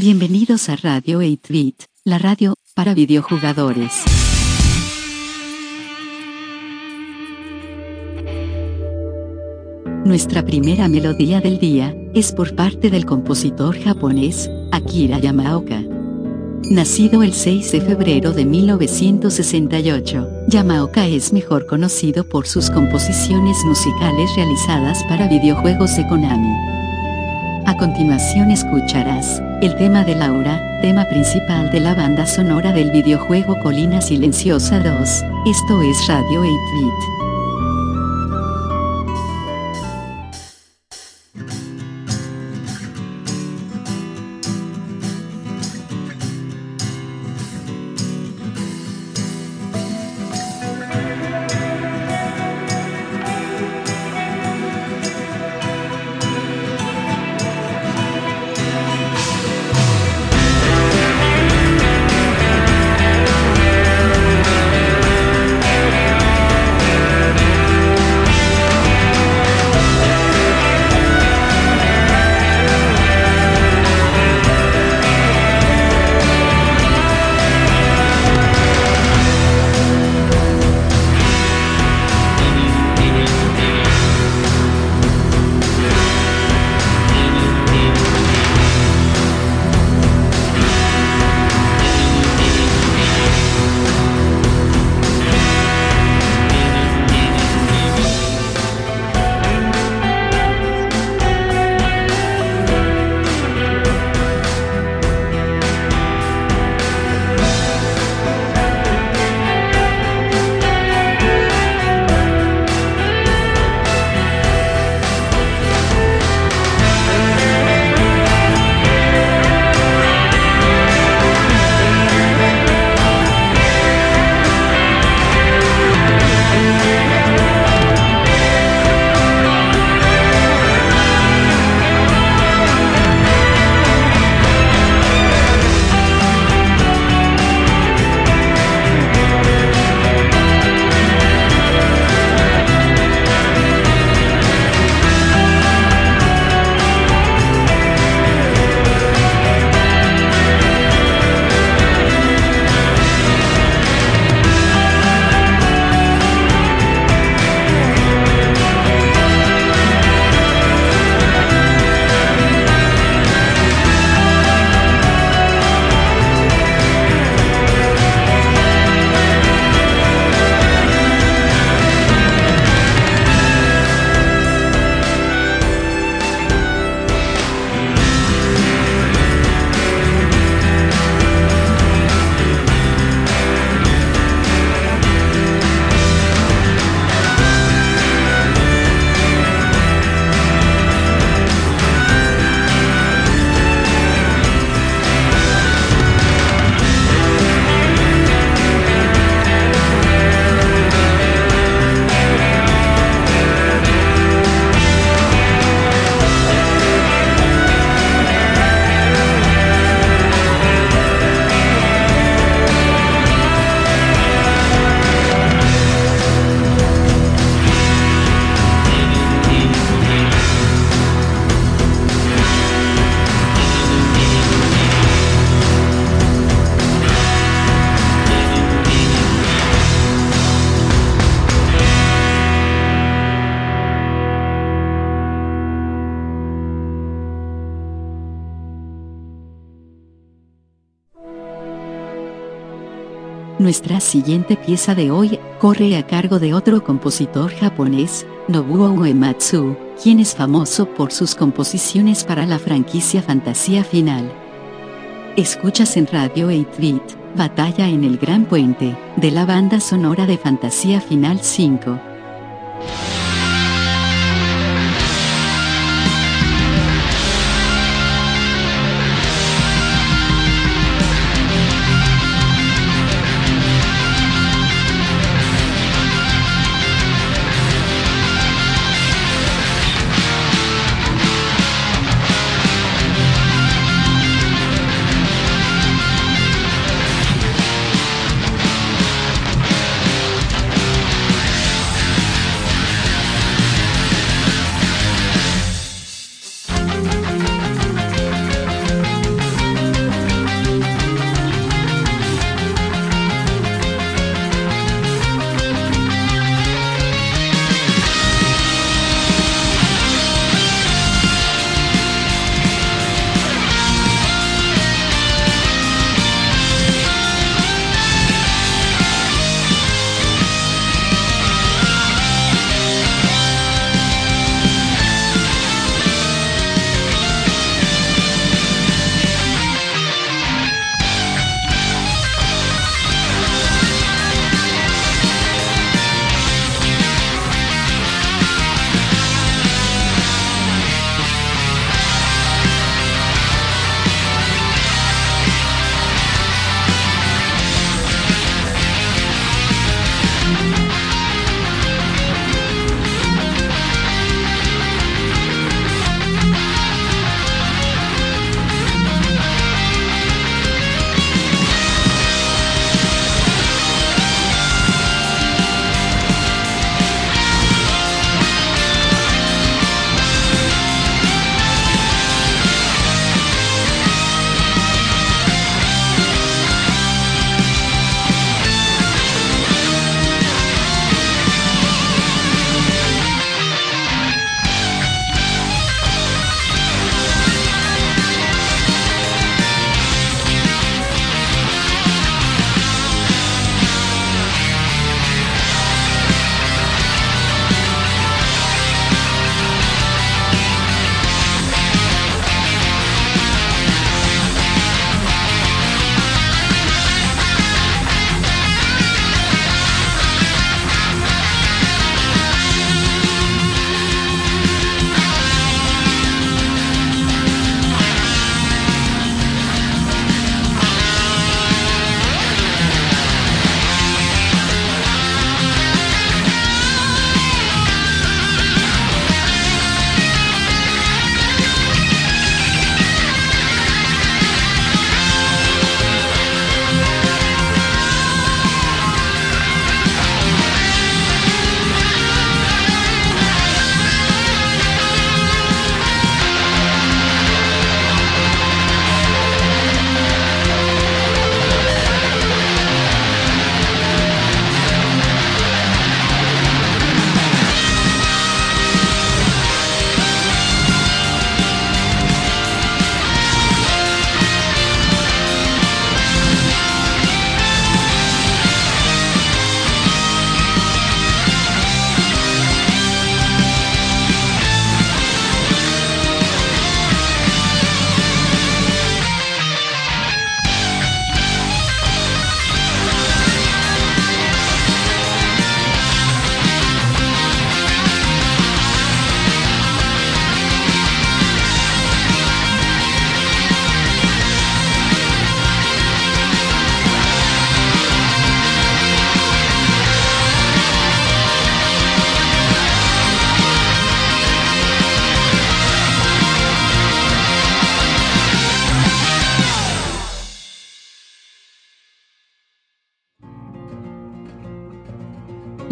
Bienvenidos a Radio 8-Bit, la radio para videojugadores. Nuestra primera melodía del día es por parte del compositor japonés Akira Yamaoka. Nacido el 6 de febrero de 1968, Yamaoka es mejor conocido por sus composiciones musicales realizadas para videojuegos de Konami. A continuación escucharás el tema de Laura, tema principal de la banda sonora del videojuego Colina Silenciosa 2. Esto es Radio 8-Bit. Nuestra siguiente pieza de hoy corre a cargo de otro compositor japonés, Nobuo Uematsu, quien es famoso por sus composiciones para la franquicia Fantasía Final. Escuchas en Radio 8-Bit, Batalla en el Gran Puente, de la banda sonora de Fantasía Final 5.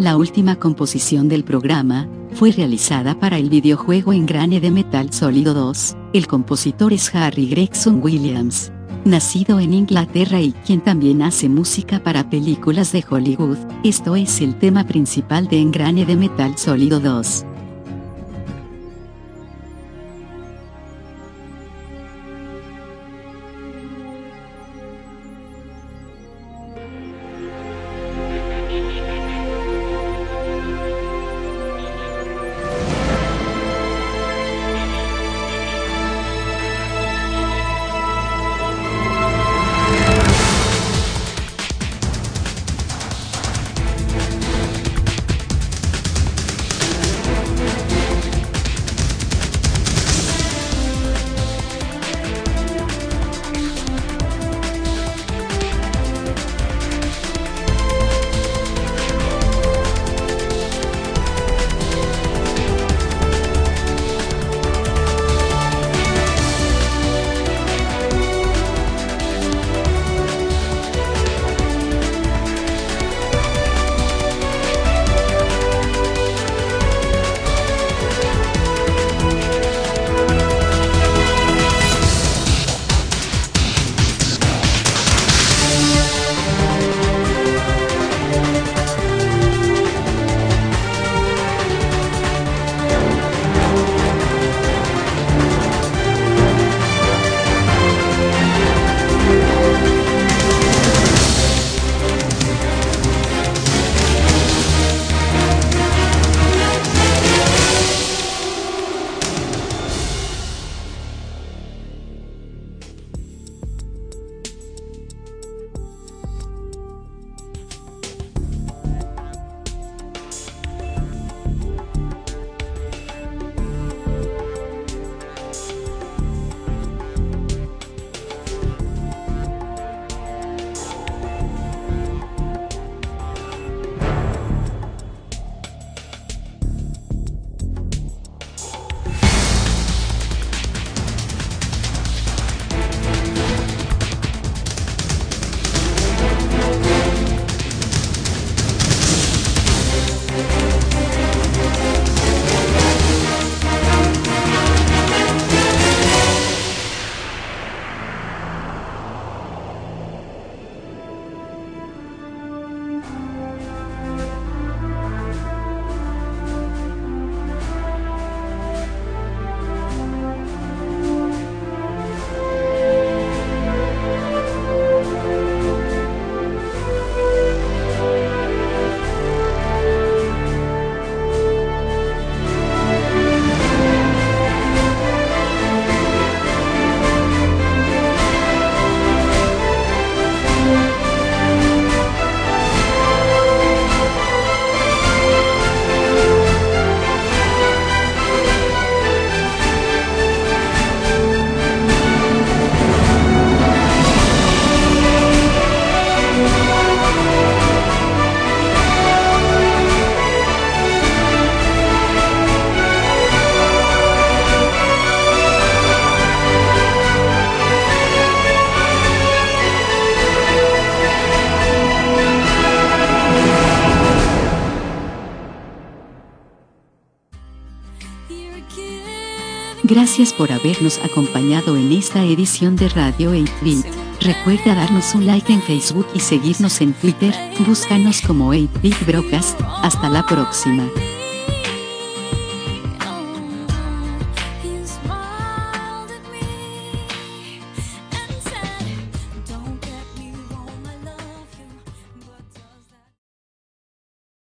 La última composición del programa fue realizada para el videojuego Engrane de Metal Sólido 2. El compositor es Harry Gregson Williams, nacido en Inglaterra y quien también hace música para películas de Hollywood. Esto es el tema principal de Engrane de Metal Sólido 2. Gracias por habernos acompañado en esta edición de Radio 8-Bit. Recuerda darnos un like en Facebook y seguirnos en Twitter. Búscanos como 8-Bit Broadcast. Hasta la próxima.